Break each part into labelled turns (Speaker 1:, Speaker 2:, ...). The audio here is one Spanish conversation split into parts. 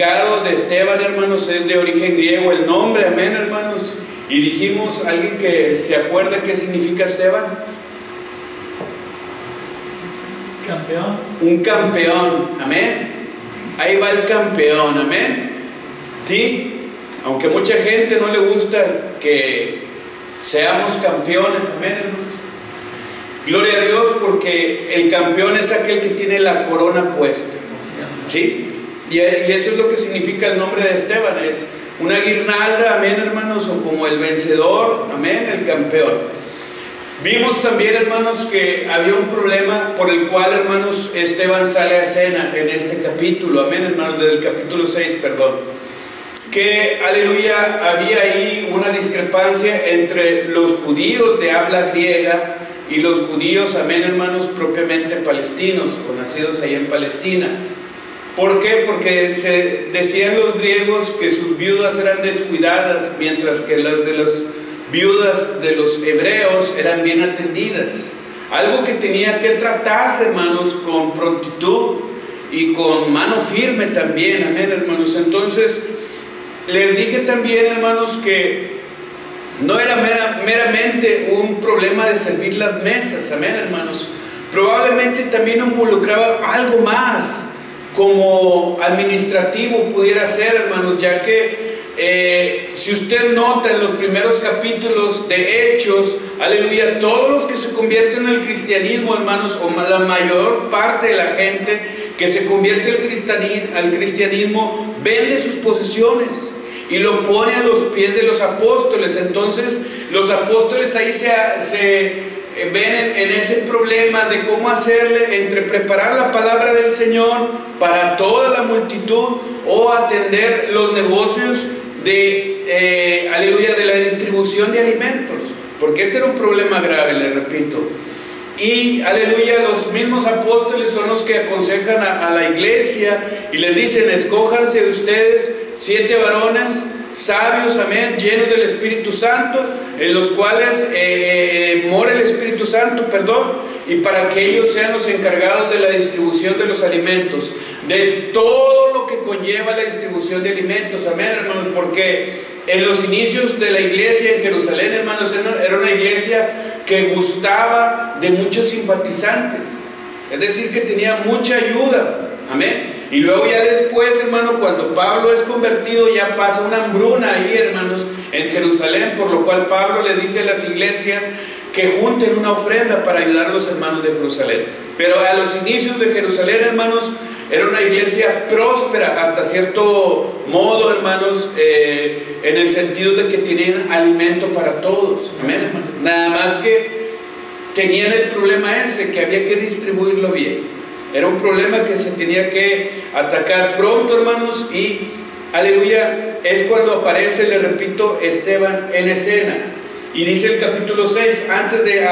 Speaker 1: significado de Esteban, hermanos, es de origen griego el nombre, amén, hermanos. Y dijimos, ¿alguien que se acuerde qué significa Esteban?
Speaker 2: Campeón.
Speaker 1: Un campeón, amén. Ahí va el campeón, amén. ¿Sí? Aunque mucha gente no le gusta que seamos campeones, amén, hermanos. Gloria a Dios porque el campeón es aquel que tiene la corona puesta. ¿Sí? Y, y eso es lo que significa el nombre de Esteban. Es una guirnalda, amén, hermanos, o como el vencedor, amén, el campeón. Vimos también, hermanos, que había un problema por el cual, hermanos, Esteban sale a escena en este capítulo, amén, hermanos, desde el capítulo 6, perdón. Que, aleluya, había ahí una discrepancia entre los judíos de habla griega y los judíos, amén, hermanos, propiamente palestinos, o nacidos ahí en Palestina. ¿Por qué? Porque se decían los griegos que sus viudas eran descuidadas, mientras que las de los viudas de los hebreos eran bien atendidas. Algo que tenía que tratarse, hermanos, con prontitud y con mano firme también, amén, hermanos. Entonces, les dije también, hermanos, que no era meramente un problema de servir las mesas, amén, hermanos. Probablemente también involucraba algo más, como administrativo pudiera ser, hermanos, ya que eh, si usted nota en los primeros capítulos de Hechos, aleluya, todos los que se convierten al cristianismo, hermanos, o la mayor parte de la gente que se convierte al cristianismo, al cristianismo vende sus posesiones y lo pone a los pies de los apóstoles. Entonces, los apóstoles ahí se, ven en, ese problema de cómo hacerle entre preparar la palabra del Señor para toda la multitud o atender los negocios de, eh, aleluya, de la distribución de alimentos, porque este era un problema grave, le repito. Y, aleluya, los mismos apóstoles son los que aconsejan a, la iglesia y le dicen, escójanse de ustedes siete varones sabios, amén, llenos del Espíritu Santo, en los cuales eh, eh, mora el Espíritu Santo, perdón, y para que ellos sean los encargados de la distribución de los alimentos, de todo lo que conlleva la distribución de alimentos, amén, hermanos, porque en los inicios de la iglesia en Jerusalén, hermanos, era una iglesia que gustaba de muchos simpatizantes, es decir, que tenía mucha ayuda, amén. Y luego ya después, hermano, cuando Pablo es convertido, ya pasa una hambruna ahí, hermanos, en Jerusalén, por lo cual Pablo le dice a las iglesias que junten una ofrenda para ayudar a los hermanos de Jerusalén. Pero a los inicios de Jerusalén, hermanos, era una iglesia próspera hasta cierto modo, hermanos, eh, en el sentido de que tenían alimento para todos. Nada más que tenían el problema ese, que había que distribuirlo bien. Era un problema que se tenía que atacar pronto, hermanos, y aleluya, es cuando aparece, le repito, Esteban en escena. Y dice el capítulo 6, antes de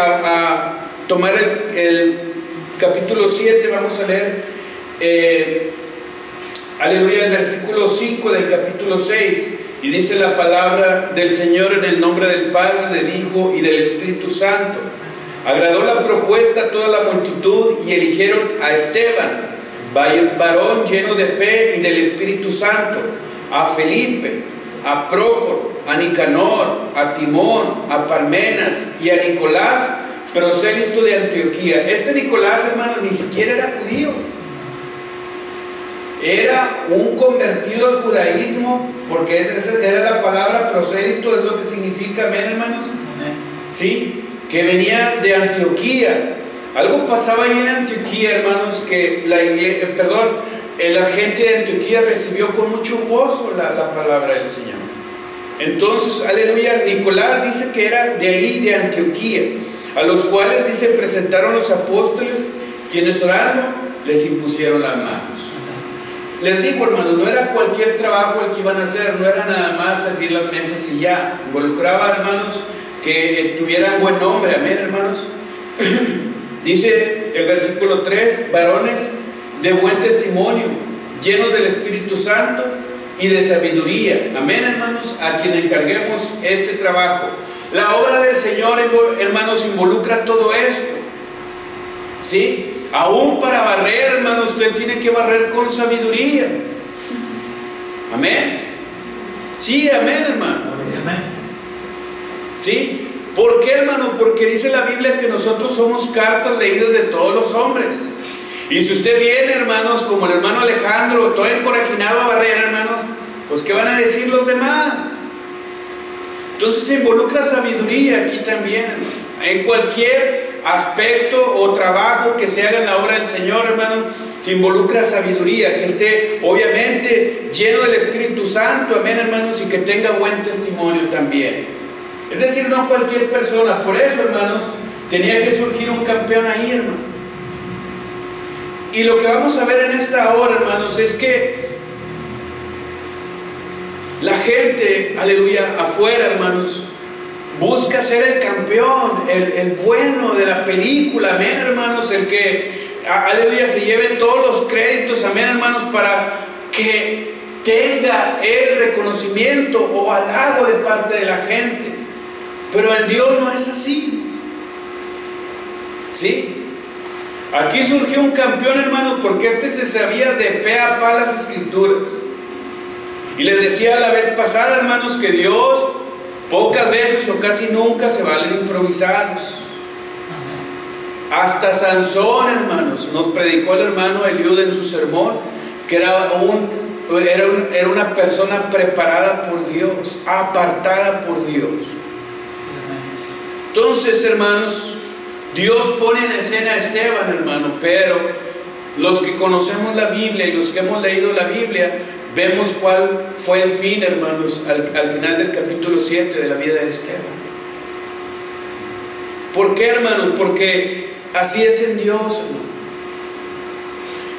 Speaker 1: tomar el, capítulo 7, vamos a leer, eh, aleluya, el versículo 5 del capítulo 6. Y dice la palabra del Señor en el nombre del Padre, del Hijo y del Espíritu Santo. Agradó la propuesta a toda la multitud y eligieron a Esteban, varón lleno de fe y del Espíritu Santo, a Felipe, a Prócoro, a Nicanor, a Timón, a Parmenas y a Nicolás, prosélito de Antioquía. Este Nicolás, hermano, ni siquiera era judío. Era un convertido al judaísmo, porque esa era la palabra prosélito, es lo que significa, amén, hermanos. Sí, que venía de Antioquía. Algo pasaba ahí en Antioquía, hermanos, que la iglesia, perdón, la gente de Antioquía recibió con mucho gozo la, la palabra del Señor. Entonces, aleluya, Nicolás dice que era de ahí, de Antioquía, a los cuales, dice, presentaron los apóstoles, quienes orando les impusieron las manos. Les digo, hermanos, no era cualquier trabajo el que iban a hacer, no era nada más servir las mesas y ya. Involucraba, hermanos, que tuvieran buen nombre, amén hermanos. Dice el versículo 3, varones de buen testimonio, llenos del Espíritu Santo y de sabiduría, amén hermanos, a quien encarguemos este trabajo. La obra del Señor, hermanos, involucra todo esto. ¿Sí? Aún para barrer, hermanos, usted tiene que barrer con sabiduría. Amén. Sí, amén, hermano.
Speaker 2: Amén.
Speaker 1: ¿Sí? ¿Por qué, hermano? Porque dice la Biblia que nosotros somos cartas leídas de todos los hombres. Y si usted viene, hermanos, como el hermano Alejandro, todo encorajinado a barrera, hermanos, pues ¿qué van a decir los demás? Entonces se involucra sabiduría aquí también, hermano. En cualquier aspecto o trabajo que se haga en la obra del Señor, hermano, que involucra sabiduría, que esté obviamente lleno del Espíritu Santo, amén, hermanos, y que tenga buen testimonio también. Es decir, no cualquier persona. Por eso, hermanos, tenía que surgir un campeón ahí, hermano. Y lo que vamos a ver en esta hora, hermanos, es que la gente, aleluya, afuera, hermanos, busca ser el campeón, el, el bueno de la película, amén, hermanos, el que, aleluya, se lleve todos los créditos, amén, hermanos, para que tenga el reconocimiento o halago de parte de la gente. Pero en Dios no es así. ¿Sí? Aquí surgió un campeón, hermano, porque este se sabía de pe a pa las escrituras. Y les decía la vez pasada, hermanos, que Dios pocas veces o casi nunca se vale de improvisados. Hasta Sansón, hermanos, nos predicó el hermano Eliud en su sermón, que era, un, era, un, era una persona preparada por Dios, apartada por Dios. Entonces, hermanos, Dios pone en escena a Esteban, hermano, pero los que conocemos la Biblia y los que hemos leído la Biblia, vemos cuál fue el fin, hermanos, al, al final del capítulo 7 de la vida de Esteban. ¿Por qué, hermanos? Porque así es en Dios, hermano.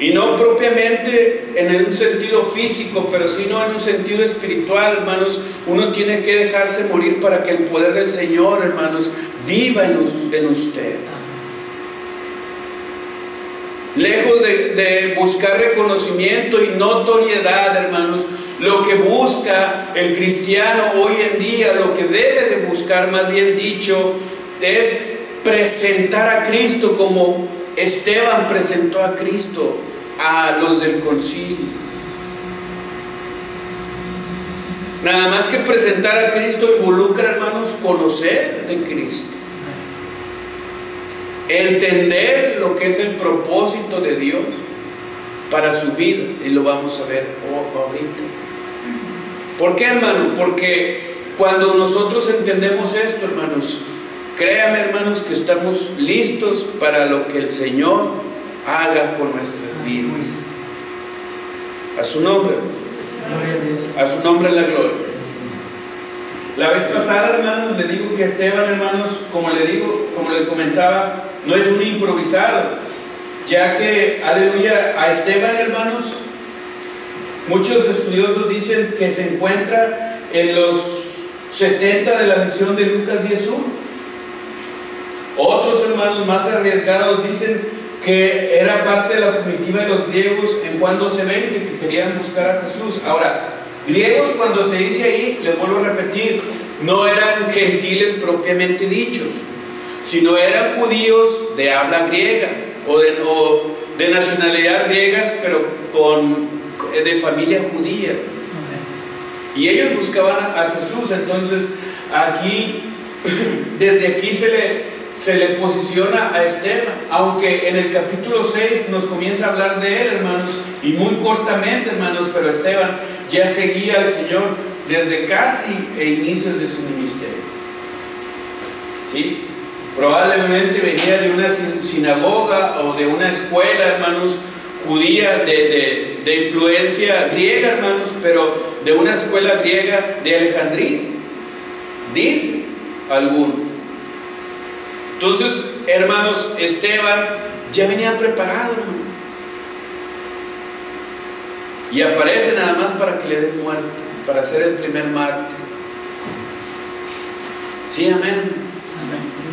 Speaker 1: Y no propiamente en un sentido físico, pero sino en un sentido espiritual, hermanos. Uno tiene que dejarse morir para que el poder del Señor, hermanos, viva en, usted. Lejos de, de, buscar reconocimiento y notoriedad, hermanos, lo que busca el cristiano hoy en día, lo que debe de buscar, más bien dicho, es presentar a Cristo como Esteban presentó a Cristo a los del concilio. Nada más que presentar a Cristo involucra, hermanos, conocer de Cristo. Entender lo que es el propósito de Dios para su vida. Y lo vamos a ver ahorita. ¿Por qué, hermano? Porque cuando nosotros entendemos esto, hermanos, créame, hermanos, que estamos listos para lo que el Señor haga con nuestras vidas. A su nombre. A su nombre la gloria. La vez pasada, hermanos, le digo que Esteban, hermanos, como le digo, como le comentaba, no es un improvisado, ya que, aleluya, a Esteban, hermanos, muchos estudiosos dicen que se encuentra en los 70 de la misión de Lucas 10.1. Otros hermanos más arriesgados dicen que era parte de la comitiva de los griegos en cuando se ven que querían buscar a Jesús. Ahora, griegos cuando se dice ahí, les vuelvo a repetir, no eran gentiles propiamente dichos, sino eran judíos de habla griega o de, o de nacionalidad griegas, pero con, de familia judía. Y ellos buscaban a Jesús, entonces aquí, desde aquí se le se le posiciona a Esteban, aunque en el capítulo 6 nos comienza a hablar de él, hermanos, y muy cortamente, hermanos, pero Esteban ya seguía al Señor desde casi el inicio de su ministerio. ¿Sí? Probablemente venía de una sinagoga o de una escuela, hermanos, judía de, de, influencia griega, hermanos, pero de una escuela griega de Alejandría. Dice algunos. Entonces, hermanos, Esteban ya venía preparado, hermano. Y aparece nada más para que le den muerte, para ser el primer mártir. Sí, amén. amén sí.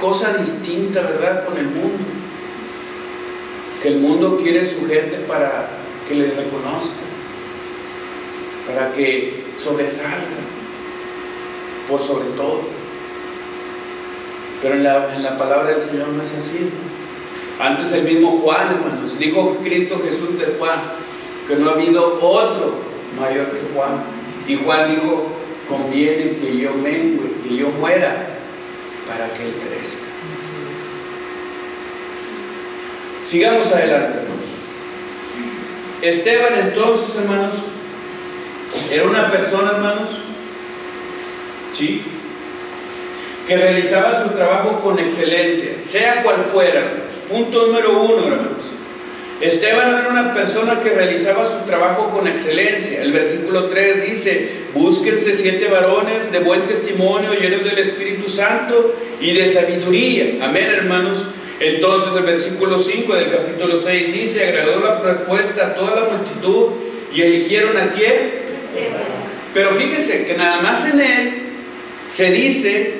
Speaker 1: Cosa distinta, ¿verdad? Con el mundo. Que el mundo quiere su gente para que le reconozca, para que sobresalga por sobre todo. Pero en la, en la, palabra del Señor no es así. Antes el mismo Juan, hermanos, dijo Cristo Jesús de Juan, que no ha habido otro mayor que Juan. Y Juan dijo, conviene que yo mengue, que yo muera, para que Él crezca. Sigamos adelante. Esteban entonces, hermanos, era una persona, hermanos, ¿sí? Que realizaba su trabajo con excelencia, sea cual fuera. Punto número uno, hermanos. Esteban era una persona que realizaba su trabajo con excelencia. El versículo 3 dice, búsquense siete varones de buen testimonio, llenos del Espíritu Santo y de sabiduría. Amén, hermanos. Entonces el versículo 5 del capítulo 6 dice, agradó la propuesta a toda la multitud y eligieron a quién? Pero fíjense que nada más en él se dice,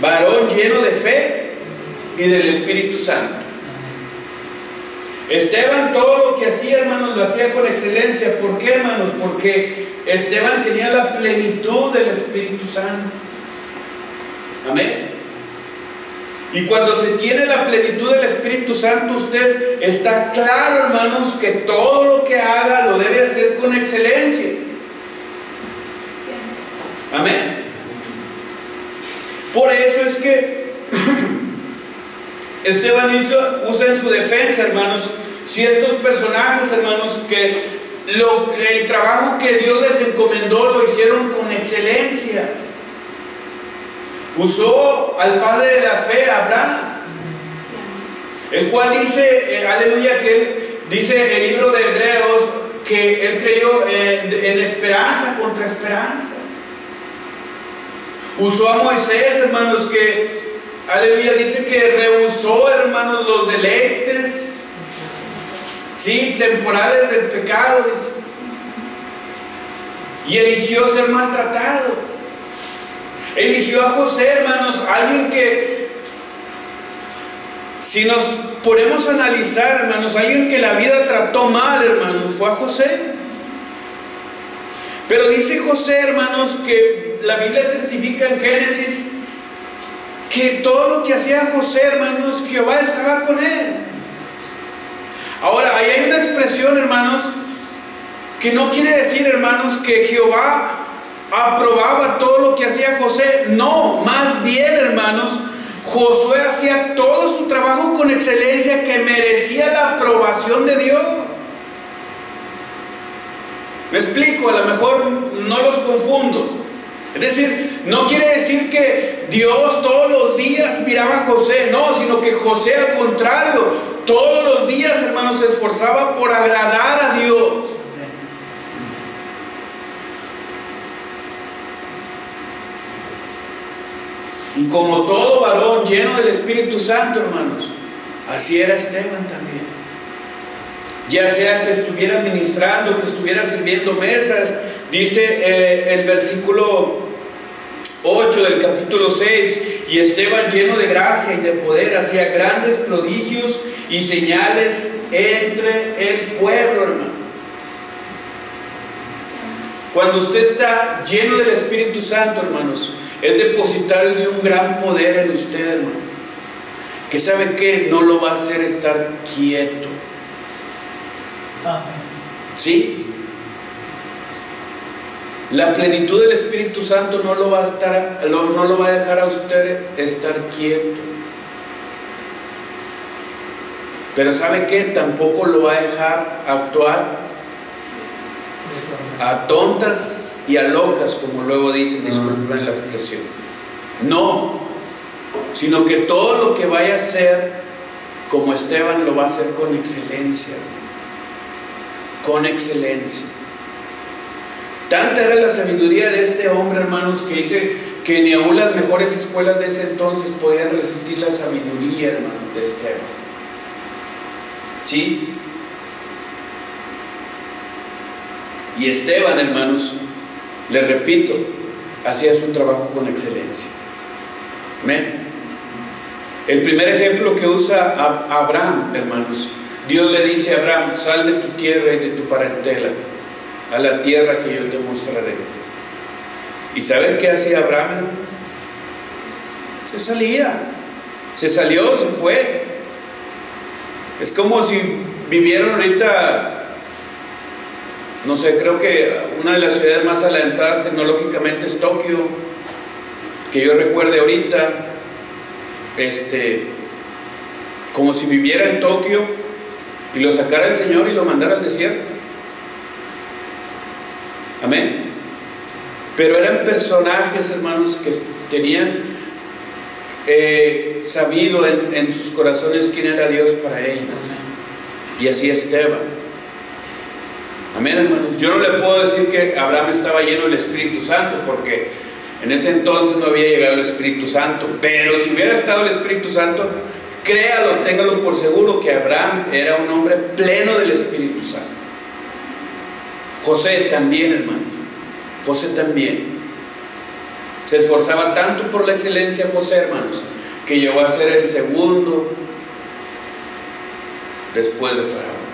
Speaker 1: varón lleno de fe y del Espíritu Santo. Esteban todo lo que hacía, hermanos, lo hacía con excelencia. ¿Por qué, hermanos? Porque Esteban tenía la plenitud del Espíritu Santo. Amén. Y cuando se tiene la plenitud del Espíritu Santo, usted está claro, hermanos, que todo lo que haga lo debe hacer con excelencia. Amén. Por eso es que Esteban usa en su defensa, hermanos, ciertos personajes, hermanos, que el trabajo que Dios les encomendó lo hicieron con excelencia. Usó al padre de la fe, Abraham, el cual dice, eh, aleluya, que él dice en el libro de Hebreos que él creyó en esperanza contra esperanza. Usó a Moisés, hermanos, que, aleluya, dice que rehusó, hermanos, los deleites, sí, temporales del pecado, y eligió ser maltratado. Eligió a José, hermanos, alguien que, si nos ponemos a analizar, hermanos, alguien que la vida trató mal, hermanos, fue a José. Pero dice José, hermanos, que la Biblia testifica en Génesis que todo lo que hacía José, hermanos, Jehová estaba con él. Ahora, ahí hay una expresión, hermanos, que no quiere decir, hermanos, que Jehová aprobaba todo lo que hacía José. No, más bien, hermanos, Josué hacía todo su trabajo con excelencia que merecía la aprobación de Dios. Me explico, a lo mejor no los confundo. Es decir, no quiere decir que Dios todos los días miraba a José, no, sino que José al contrario, todos los días, hermanos, se esforzaba por agradar a Dios. Y como todo varón lleno del Espíritu Santo, hermanos, así era Esteban también. Ya sea que estuviera ministrando, que estuviera sirviendo mesas, dice eh, el versículo 8 del capítulo 6, y Esteban lleno de gracia y de poder hacía grandes prodigios y señales entre el pueblo, hermano. Cuando usted está lleno del Espíritu Santo, hermanos, es depositar de un gran poder en usted, hermano. Que sabe que no lo va a hacer estar quieto.
Speaker 2: Amén.
Speaker 1: ¿Sí? La plenitud del Espíritu Santo no lo va a estar, no, no lo va a dejar a usted estar quieto. Pero ¿sabe qué? Tampoco lo va a dejar actuar a tontas y a locas, como luego dicen, disculpen la expresión. No, sino que todo lo que vaya a hacer, como Esteban, lo va a hacer con excelencia. Con excelencia. Tanta era la sabiduría de este hombre, hermanos, que dice que ni aún las mejores escuelas de ese entonces podían resistir la sabiduría, hermanos, de Esteban. ¿Sí? Y Esteban, hermanos, le repito, hacía su trabajo con excelencia. Amén. El primer ejemplo que usa Abraham, hermanos, Dios le dice a Abraham, sal de tu tierra y de tu parentela a la tierra que yo te mostraré. ¿Y saben qué hacía Abraham? Se salía, se salió, se fue. Es como si vivieran ahorita no sé, creo que una de las ciudades más adelantadas tecnológicamente es Tokio, que yo recuerde ahorita, este, como si viviera en Tokio y lo sacara el Señor y lo mandara al desierto. Amén. Pero eran personajes, hermanos, que tenían eh, sabido en, sus corazones quién era Dios para ellos. Y así Esteban. Amén, hermanos. Yo no le puedo decir que Abraham estaba lleno del Espíritu Santo, porque en ese entonces no había llegado el Espíritu Santo. Pero si hubiera estado el Espíritu Santo, créalo, téngalo por seguro que Abraham era un hombre pleno del Espíritu Santo. José también, hermano. José también. Se esforzaba tanto por la excelencia José, hermanos, que llegó a ser el segundo después de Faraón.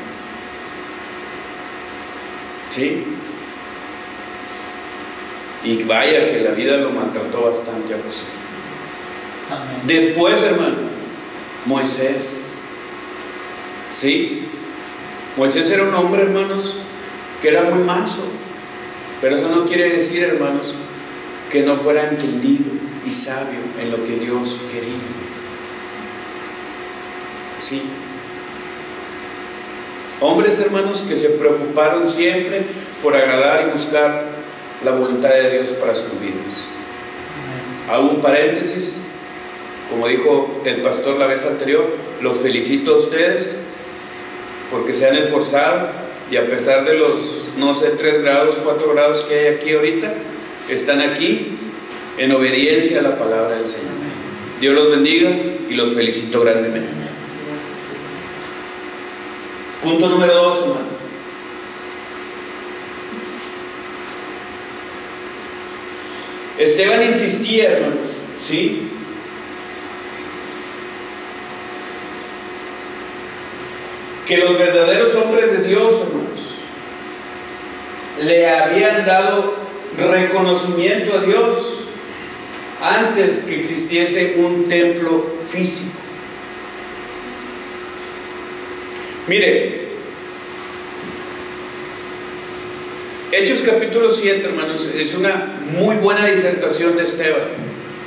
Speaker 1: ¿Sí? Y vaya que la vida lo maltrató bastante a José. Después, hermano, Moisés. ¿Sí? Moisés era un hombre, hermanos, que era muy manso. Pero eso no quiere decir, hermanos, que no fuera entendido y sabio en lo que Dios quería. ¿Sí? Hombres, hermanos, que se preocuparon siempre por agradar y buscar la voluntad de Dios para sus vidas. Hago un paréntesis, como dijo el pastor la vez anterior, los felicito a ustedes porque se han esforzado y a pesar de los, no sé, 3 grados, 4 grados que hay aquí ahorita, están aquí en obediencia a la palabra del Señor. Dios los bendiga y los felicito grandemente. Punto número 2, hermano. Esteban insistía, hermanos, ¿sí? Que los verdaderos hombres de Dios, hermanos, le habían dado reconocimiento a Dios antes que existiese un templo físico. Mire, Hechos capítulo 7, hermanos, es una muy buena disertación de Esteban,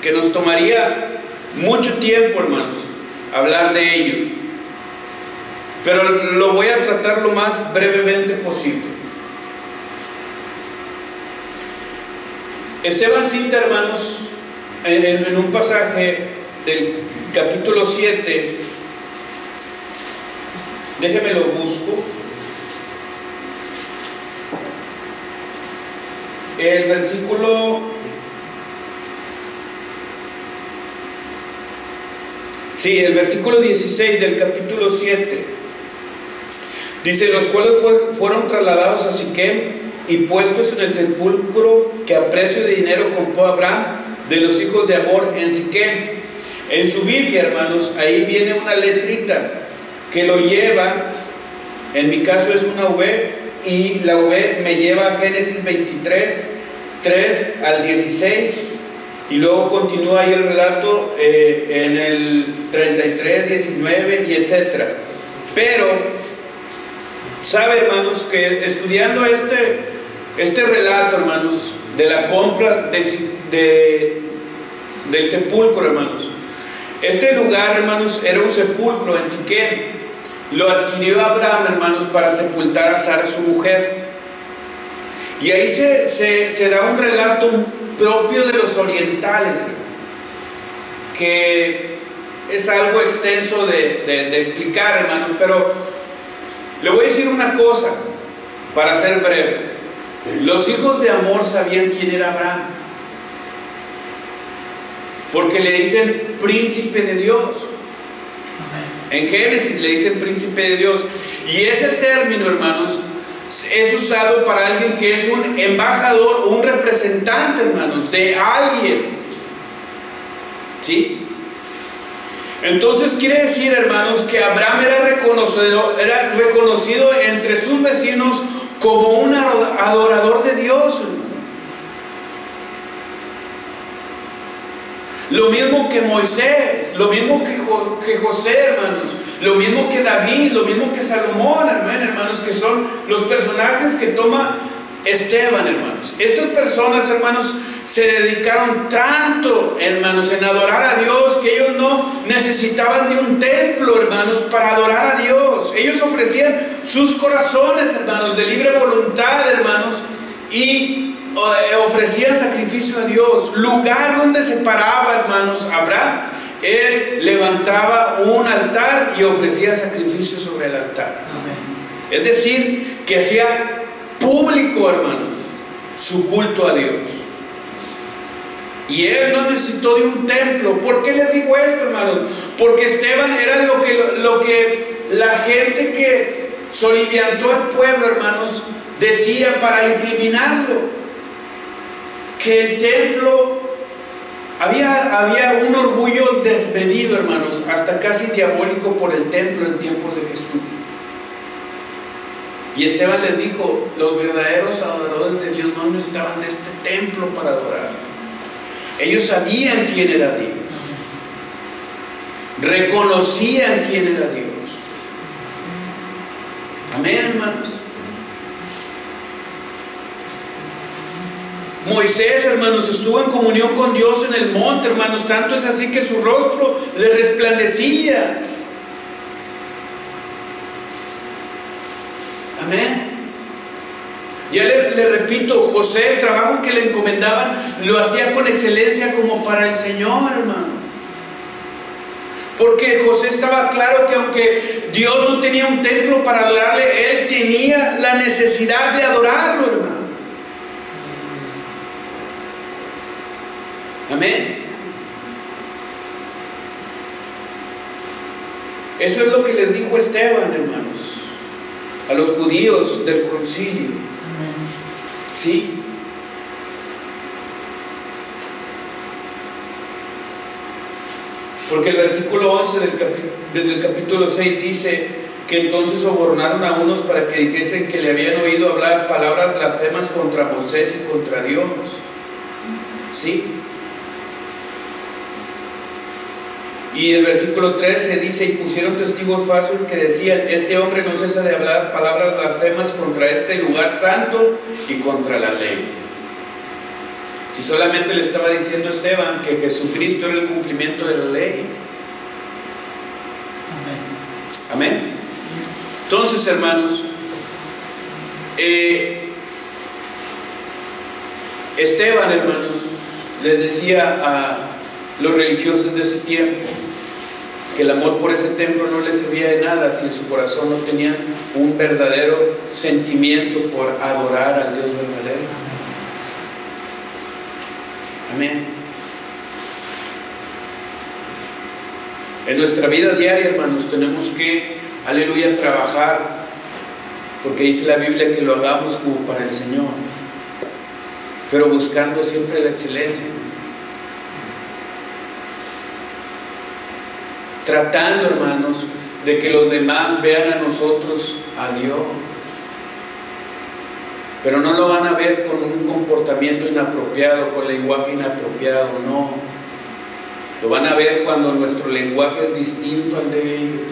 Speaker 1: que nos tomaría mucho tiempo, hermanos, hablar de ello. Pero lo voy a tratar lo más brevemente posible. Esteban cita, hermanos, en, un pasaje del capítulo 7, déjeme lo busco. El versículo. Sí, el versículo 16 del capítulo 7. Dice: Los cuales fue- fueron trasladados a Siquem y puestos en el sepulcro que a precio de dinero compró Abraham de los hijos de Amor en Siquem. En su Biblia, hermanos, ahí viene una letrita que lo lleva, en mi caso es una V, y la V me lleva a Génesis 23, 3 al 16, y luego continúa ahí el relato eh, en el 33, 19 y etcétera. Pero, sabe hermanos, que estudiando este, este relato, hermanos, de la compra de- de- del sepulcro, hermanos, este lugar, hermanos, era un sepulcro en Siquem. Lo adquirió Abraham, hermanos, para sepultar a Sara, su mujer. Y ahí se, se- da un relato propio de los orientales, que es algo extenso de- de explicar, hermanos, pero le voy a decir una cosa, para ser breve. Los hijos de Amor sabían quién era Abraham, porque le dicen príncipe de Dios. En Génesis le dicen príncipe de Dios. Y ese término, hermanos, es usado para alguien que es un embajador un representante, hermanos, de alguien. ¿Sí? Entonces quiere decir, hermanos, que Abraham era reconocido, era reconocido entre sus vecinos como un adorador de Dios. Lo mismo que Moisés, lo mismo que, que José, hermanos. Lo mismo que David, lo mismo que Salomón, hermanos, que son los personajes que toma Esteban, hermanos. Estas personas, hermanos, se dedicaron tanto, hermanos, en adorar a Dios que ellos no necesitaban de un templo, hermanos, para adorar a Dios. Ellos ofrecían sus corazones, hermanos, de libre voluntad, hermanos, y eh, ofrecían sacrificio a Dios. Lugar donde se paraba, hermanos, Abraham, él levantaba un altar y ofrecía sacrificio sobre el altar. Es decir, que hacía público, hermanos, su culto a Dios. Y él no necesitó de un templo. ¿Por qué le digo esto, hermanos? Porque Esteban era lo que, la gente que soliviantó al pueblo, hermanos, decía para incriminarlo. Que el templo había, había un orgullo desmedido, hermanos, hasta casi diabólico por el templo en tiempos de Jesús. Y Esteban les dijo, los verdaderos adoradores de Dios no necesitaban de este templo para adorar. Ellos sabían quién era Dios. Reconocían quién era Dios. Amén, hermanos. Moisés, hermanos, estuvo en comunión con Dios en el monte, hermanos. Tanto es así que su rostro le resplandecía. Amén. Ya le, repito, José, el trabajo que le encomendaban, lo hacía con excelencia como para el Señor, hermano. Porque José estaba claro que aunque Dios no tenía un templo para adorarle, él tenía la necesidad de adorarlo, hermano. Amén. Eso es lo que les dijo Esteban, hermanos, a los judíos del concilio. ¿Sí? Porque el versículo 11 del, capítulo 6 dice que entonces sobornaron a unos para que dijesen que le habían oído hablar palabras blasfemas contra Moisés y contra Dios. ¿Sí? Y el versículo 13 dice, y pusieron testigos falsos que decían, este hombre no cesa de hablar palabras blasfemas contra este lugar santo y contra la ley. Si solamente le estaba diciendo Esteban que Jesucristo era el cumplimiento de la ley. Amén. Amén. Entonces, hermanos, eh, Esteban, hermanos, les decía a los religiosos de ese tiempo, que el amor por ese templo no le servía de nada si en su corazón no tenían un verdadero sentimiento por adorar al Dios verdadero. Amén. En nuestra vida diaria, hermanos, tenemos que, aleluya, trabajar, porque dice la Biblia que lo hagamos como para el Señor, pero buscando siempre la excelencia. Tratando, hermanos, de que los demás vean a nosotros a Dios. Pero no lo van a ver con un comportamiento inapropiado, con lenguaje inapropiado, no. Lo van a ver cuando nuestro lenguaje es distinto al de ellos.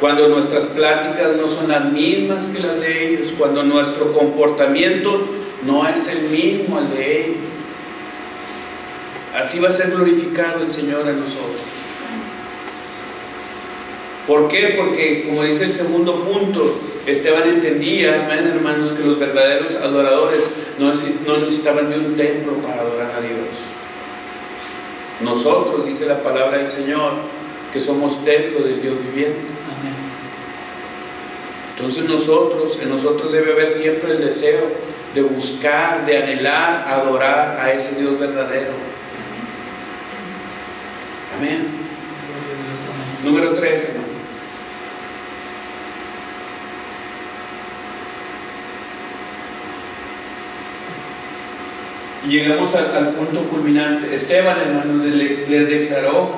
Speaker 1: Cuando nuestras pláticas no son las mismas que las de ellos. Cuando nuestro comportamiento no es el mismo al de ellos. Así va a ser glorificado el Señor en nosotros. ¿Por qué? Porque, como dice el segundo punto, Esteban entendía, hermanos, que los verdaderos adoradores no necesitaban de un templo para adorar a Dios. Nosotros, dice la palabra del Señor, que somos templo del Dios viviente. Entonces nosotros, en nosotros debe haber siempre el deseo de buscar, de anhelar, adorar a ese Dios verdadero. Número 3, hermano. Llegamos al, punto culminante. Esteban, hermano, le, le declaró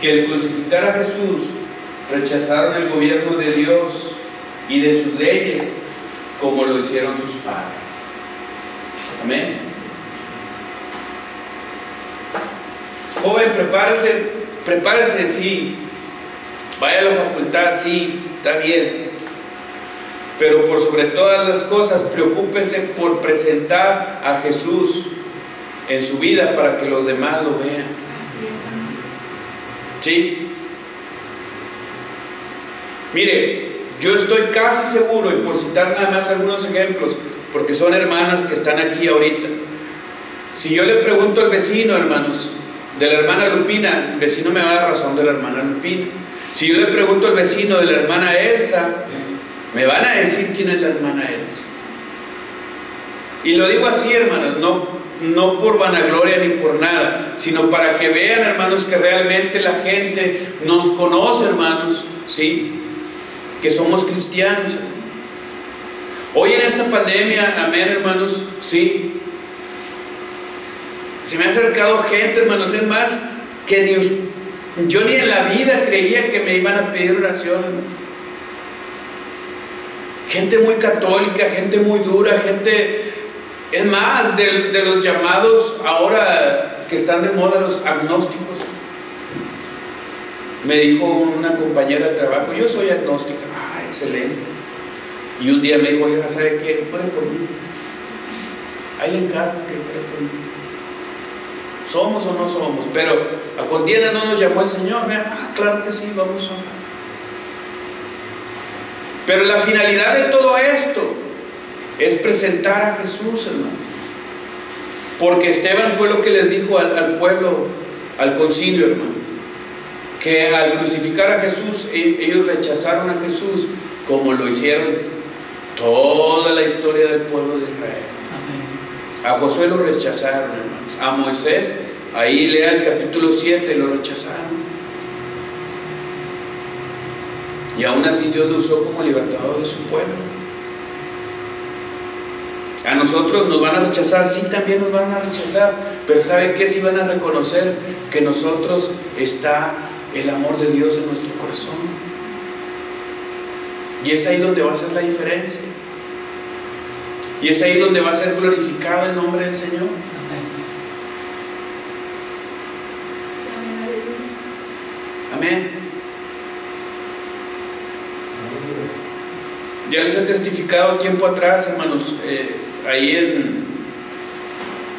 Speaker 1: que el crucificar a Jesús rechazaron el gobierno de Dios y de sus leyes como lo hicieron sus padres. Amén. Joven, prepárese, prepárese sí. Vaya a la facultad, sí, está bien. Pero por sobre todas las cosas, preocúpese por presentar a Jesús en su vida para que los demás lo vean. ¿Sí? Mire, yo estoy casi seguro, y por citar nada más algunos ejemplos, porque son hermanas que están aquí ahorita. Si yo le pregunto al vecino, hermanos, de la hermana Lupina, el vecino me va a dar razón de la hermana Lupina. Si yo le pregunto al vecino de la hermana Elsa, me van a decir quién es la hermana Elsa. Y lo digo así, hermanos, no, no por vanagloria ni por nada, sino para que vean, hermanos, que realmente la gente nos conoce, hermanos, ¿sí? Que somos cristianos. Hoy en esta pandemia, amén, hermanos, ¿sí? Se me ha acercado gente, hermanos, es más que Dios. Yo ni en la vida creía que me iban a pedir oración. Gente muy católica, gente muy dura, gente, es más, de, los llamados ahora que están de moda, los agnósticos. Me dijo una compañera de trabajo, yo soy agnóstica. Ah, excelente. Y un día me dijo, ¿sabe qué? Puede por mí. Ahí le encargo que puede por mí. ¿Somos o no somos? Pero a contienda no nos llamó el Señor. Ah, claro que sí, vamos a orar. Pero la finalidad de todo esto es presentar a Jesús, hermano. Porque Esteban fue lo que les dijo al, al pueblo, al concilio, hermano. Que al crucificar a Jesús, e, ellos rechazaron a Jesús como lo hicieron toda la historia del pueblo de Israel. A Josué lo rechazaron, hermanos. A Moisés, ahí lea el capítulo 7, lo rechazaron. Y aún así Dios lo usó como libertador de su pueblo. A nosotros nos van a rechazar, sí, también nos van a rechazar, pero ¿sabe qué? Si van a reconocer que nosotros está el amor de Dios en nuestro corazón. Y es ahí donde va a ser la diferencia. Y es ahí donde va a ser glorificado el nombre del Señor. Amén. Ya les he testificado tiempo atrás, hermanos, eh, ahí en,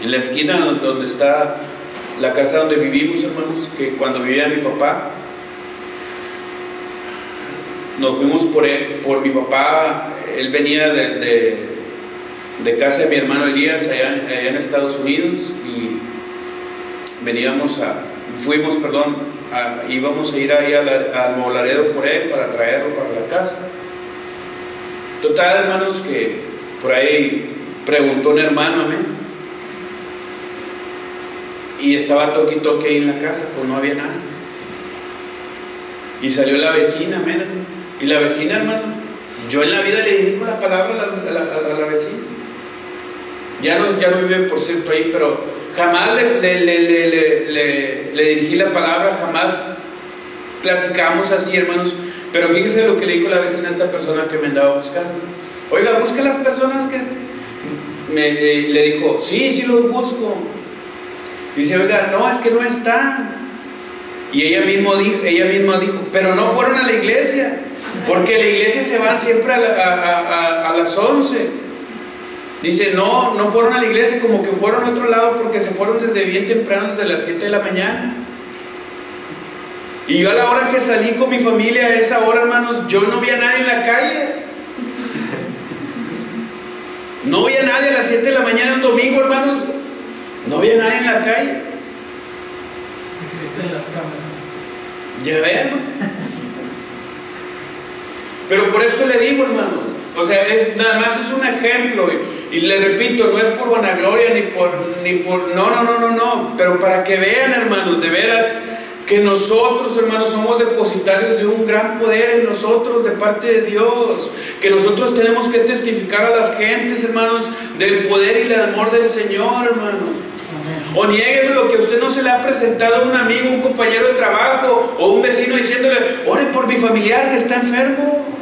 Speaker 1: en la esquina donde está la casa donde vivimos, hermanos, que cuando vivía mi papá, nos fuimos por, él, por mi papá, él venía de, de, casa de mi hermano Elías allá, allá, en Estados Unidos y veníamos a, fuimos, perdón, a, íbamos a ir ahí al Molaredo por él para traerlo para la casa. Total, hermanos, que por ahí preguntó un hermano, amén. Y estaba toque y toque ahí en la casa, pues no había nada. Y salió la vecina, amén. Y la vecina, hermano, yo en la vida le digo la palabra a la, a la, a la vecina. Ya no, ya no vive, por cierto, ahí, pero jamás le, le, le, le, dirigí la palabra, jamás platicamos así, hermanos. Pero fíjese lo que le dijo la vecina a esta persona que me andaba buscando. Oiga, busque las personas que... Me, eh, le dijo, sí, sí los busco. Dice, oiga, no, es que no están. Y ella, mismo dijo, ella misma dijo, pero no fueron a la iglesia. Porque la iglesia se van siempre a, a las 11. Dice, no, no fueron a la iglesia, como que fueron a otro lado porque se fueron desde bien temprano, desde las 7 de la mañana. Y yo a la hora que salí con mi familia, a esa hora, hermanos, yo no vi a nadie en la calle. No vi a nadie a las 7 de la mañana un domingo, hermanos. No vi a nadie en la calle.
Speaker 2: Existen las cámaras.
Speaker 1: Ya ven. Pero por esto le digo, hermano. O sea, es, nada más es un ejemplo. Y, le repito, no es por vanagloria ni por, ni por. No, no, no, no, no. Pero para que vean, hermanos, de veras que nosotros, hermanos, somos depositarios de un gran poder en nosotros de parte de Dios, que nosotros tenemos que testificar a las gentes, hermanos, del poder y el amor del Señor, hermanos. O niegue lo que usted no se le ha presentado a un amigo, un compañero de trabajo o un vecino diciéndole, ore por mi familiar que está enfermo.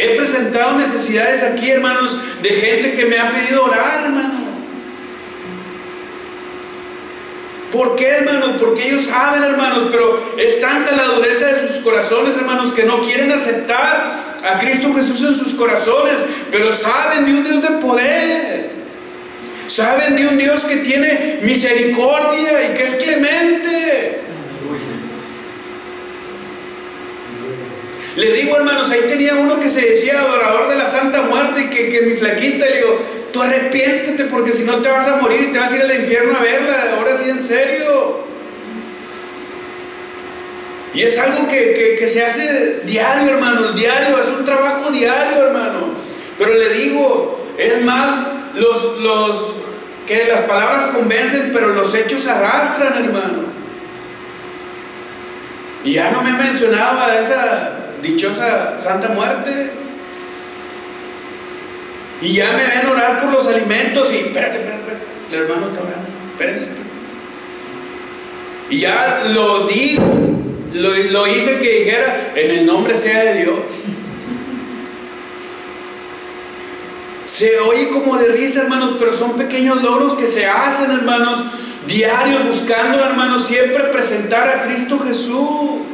Speaker 1: He presentado necesidades aquí, hermanos, de gente que me ha pedido orar, hermanos. ¿Por qué, hermanos? Porque ellos saben, hermanos, pero es tanta la dureza de sus corazones, hermanos, que no quieren aceptar a Cristo Jesús en sus corazones, pero saben de un Dios de poder. Saben de un Dios que tiene misericordia y que es clemente. Le digo, hermanos, ahí tenía uno que se decía adorador de la Santa Muerte que, que mi flaquita, le digo, tú arrepiéntete porque si no te vas a morir y te vas a ir al infierno a verla, ahora sí en serio. Y es algo que, que se hace diario, hermanos, diario, es un trabajo diario, hermano. Pero le digo, es mal, los, los, que las palabras convencen, pero los hechos arrastran, hermano. Y ya no me ha mencionado a esa dichosa Santa Muerte. Y ya me ven orar por los alimentos y espérate, espérate, espérate. El hermano está orando, espérate. Y ya lo digo, lo, lo hice que dijera, en el nombre sea de Dios. Se oye como de risa, hermanos, pero son pequeños logros que se hacen, hermanos, diario, buscando, hermanos, siempre presentar a Cristo Jesús.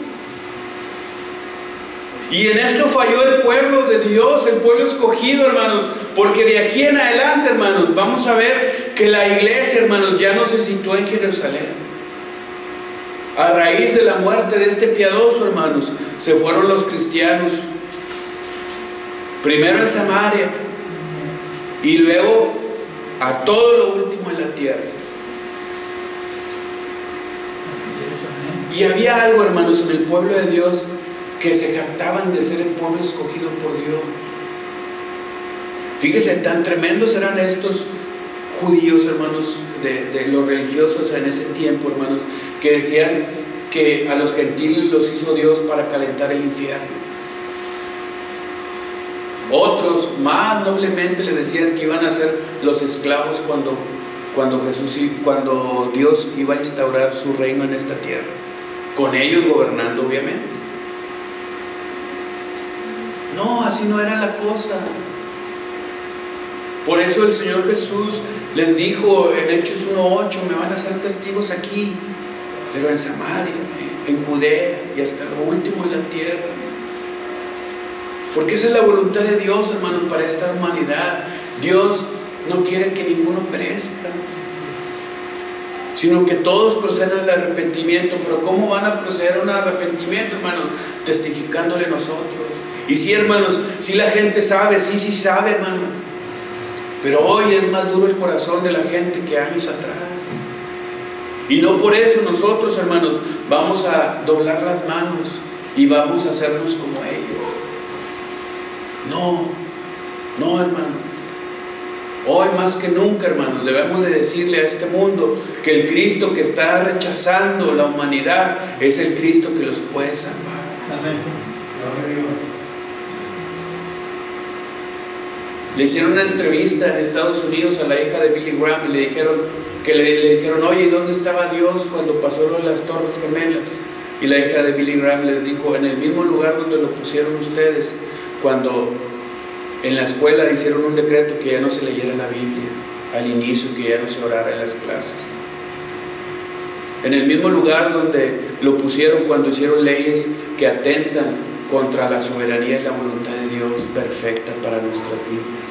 Speaker 1: Y en esto falló el pueblo de Dios, el pueblo escogido, hermanos, porque de aquí en adelante, hermanos, vamos a ver que la iglesia, hermanos, ya no se situó en Jerusalén. A raíz de la muerte de este piadoso, hermanos, se fueron los cristianos. Primero en Samaria y luego a todo lo último en la tierra. Y había algo, hermanos, en el pueblo de Dios que se jactaban de ser el pueblo escogido por Dios. Fíjese, tan tremendos eran estos judíos, hermanos, de, los religiosos en ese tiempo, hermanos, que decían que a los gentiles los hizo Dios para calentar el infierno. Otros más noblemente le decían que iban a ser los esclavos cuando, cuando Jesús cuando Dios iba a instaurar su reino en esta tierra, con ellos gobernando obviamente. No, así no era la cosa. Por eso el Señor Jesús les dijo en Hechos 1.8, me van a ser testigos aquí, pero en Samaria, en Judea y hasta lo último de la tierra. Porque esa es la voluntad de Dios, hermanos, para esta humanidad. Dios no quiere que ninguno perezca, sino que todos procedan al arrepentimiento. Pero ¿cómo van a proceder a un arrepentimiento, hermanos? Testificándole nosotros. Y sí, hermanos, si la gente sabe, sí, sí sabe, hermano. Pero hoy es más duro el corazón de la gente que años atrás. Y no por eso nosotros, hermanos, vamos a doblar las manos y vamos a hacernos como ellos. No, no, hermano. Hoy más que nunca, hermanos, debemos de decirle a este mundo que el Cristo que está rechazando la humanidad es el Cristo que los puede salvar. Amén. Le hicieron una entrevista en Estados Unidos a la hija de Billy Graham y le dijeron que le, dijeron, oye, ¿dónde estaba Dios cuando pasó las Torres Gemelas? Y la hija de Billy Graham le dijo, en el mismo lugar donde lo pusieron ustedes, cuando en la escuela hicieron un decreto que ya no se leyera la Biblia, al inicio que ya no se orara en las clases. En el mismo lugar donde lo pusieron cuando hicieron leyes que atentan contra la soberanía y la voluntad de Dios perfecta para nuestras vidas.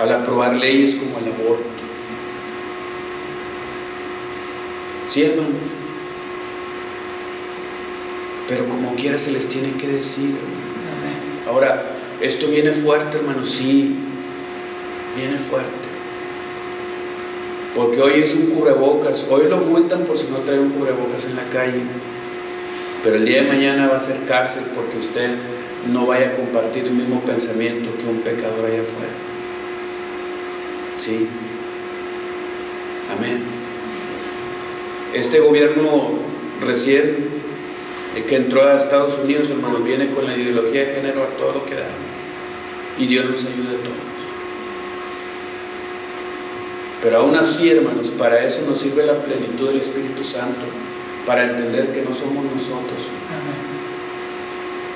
Speaker 1: Al aprobar leyes como el aborto. Sí, hermano. Pero como quiera se les tiene que decir. Ahora, esto viene fuerte, hermano. Sí, viene fuerte. Porque hoy es un cubrebocas. Hoy lo multan por si no trae un cubrebocas en la calle. Pero el día de mañana va a ser cárcel porque usted no vaya a compartir el mismo pensamiento que un pecador allá afuera. Sí. Amén. Este gobierno recién que entró a Estados Unidos, hermanos, viene con la ideología de género a todo lo que da. Y Dios nos ayude a todos. Pero aún así, hermanos, para eso nos sirve la plenitud del Espíritu Santo para entender que no somos nosotros.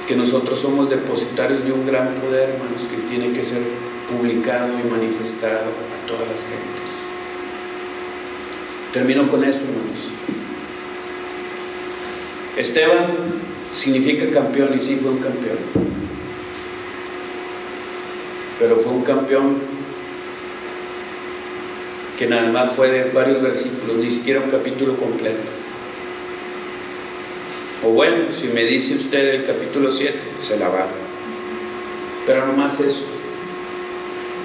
Speaker 1: Que nosotros somos depositarios de un gran poder, hermanos, que tiene que ser publicado y manifestado a todas las gentes. Termino con esto, hermanos. Esteban significa campeón y sí fue un campeón. Pero fue un campeón que nada más fue de varios versículos, ni siquiera un capítulo completo. O bueno, si me dice usted el capítulo 7, se la va. Pero no más eso.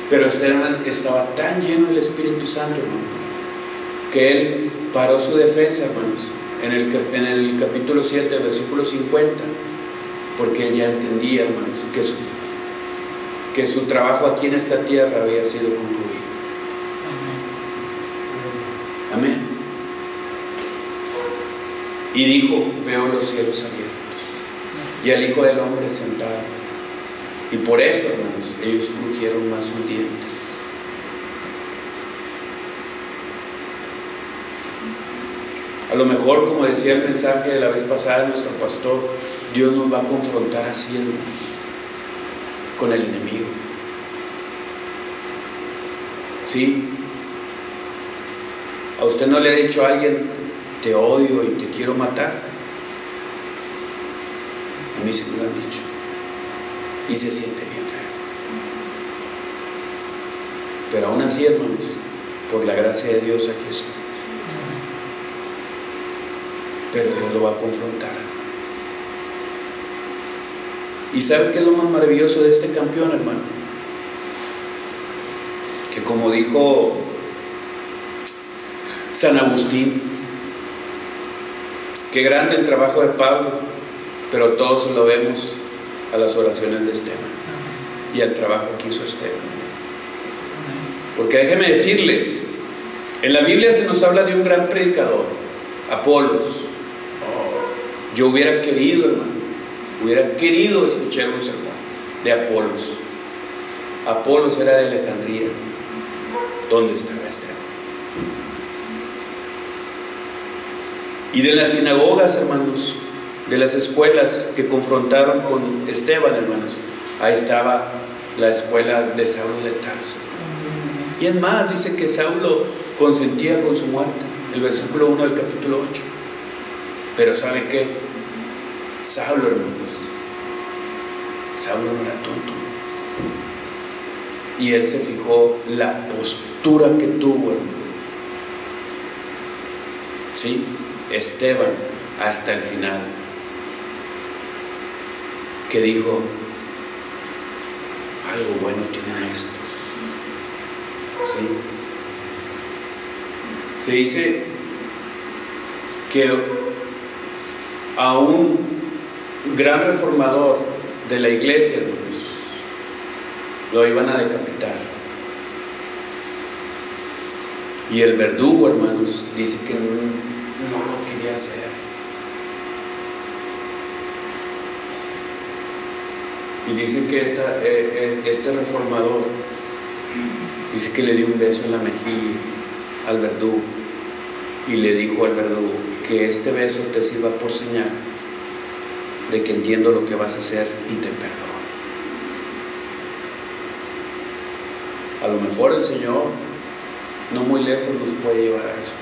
Speaker 1: Pero Esteban estaba tan lleno del Espíritu Santo, hermano, que él paró su defensa, hermanos, en el, en el capítulo 7, versículo 50, porque él ya entendía, hermanos, que su, que su trabajo aquí en esta tierra había sido concluido. Amén. Y dijo, veo los cielos abiertos y al Hijo del Hombre sentado. Y por eso, hermanos, ellos crujieron más sus dientes. A lo mejor, como decía el mensaje de la vez pasada nuestro pastor, Dios nos va a confrontar así, hermanos, con el enemigo. ¿Sí? ¿A usted no le ha dicho a alguien, te odio y te quiero matar? A mí se me han. Y se siente bien feo. Pero aún así, hermanos, por la gracia de Dios aquí estoy. Pero Dios lo va a confrontar. ¿Y sabe qué es lo más maravilloso de este campeón, hermano? Que como dijo San Agustín, qué grande el trabajo de Pablo, pero todos lo vemos a las oraciones de Esteban y al trabajo que hizo Esteban. Porque déjeme decirle, en la Biblia se nos habla de un gran predicador, Apolos. yo hubiera querido, hermano, hubiera querido escuchar un sermón de Apolos. Apolos era de Alejandría. ¿Dónde estaba Esteban? Y de las sinagogas, hermanos, de las escuelas que confrontaron con Esteban, hermanos, ahí estaba la escuela de Saulo de Tarso. Y es más, dice que Saulo consentía con su muerte, el versículo 1 del capítulo 8. Pero ¿sabe qué? Saulo, hermanos, Saulo no era tonto. Y él se fijó la postura que tuvo, hermanos. ¿Sí? Esteban hasta el final, que dijo, algo bueno tienen estos. ¿Sí? Se dice que a un gran reformador de la iglesia, hermanos, lo iban a decapitar. Y el verdugo, hermanos, dice que no lo quería hacer. Y dice que esta, eh, este reformador dice que le dio un beso en la mejilla al verdugo y le dijo al verdugo que este beso te sirva por señal de que entiendo lo que vas a hacer y te perdono. A lo mejor el Señor no muy lejos nos puede llevar a eso.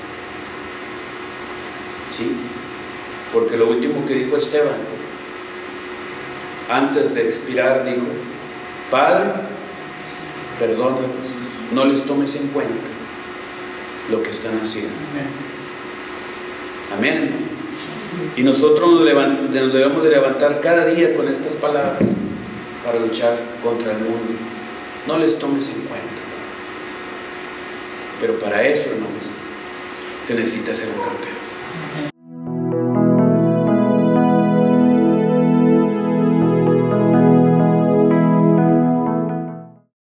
Speaker 1: ¿Sí? Porque lo último que dijo Esteban, antes de expirar, dijo, Padre, perdona, no les tomes en cuenta lo que están haciendo. Amén. Y nosotros nos, nos debemos de levantar cada día con estas palabras para luchar contra el mundo. No les tomes en cuenta. Pero para eso, hermanos, se necesita ser un campeón.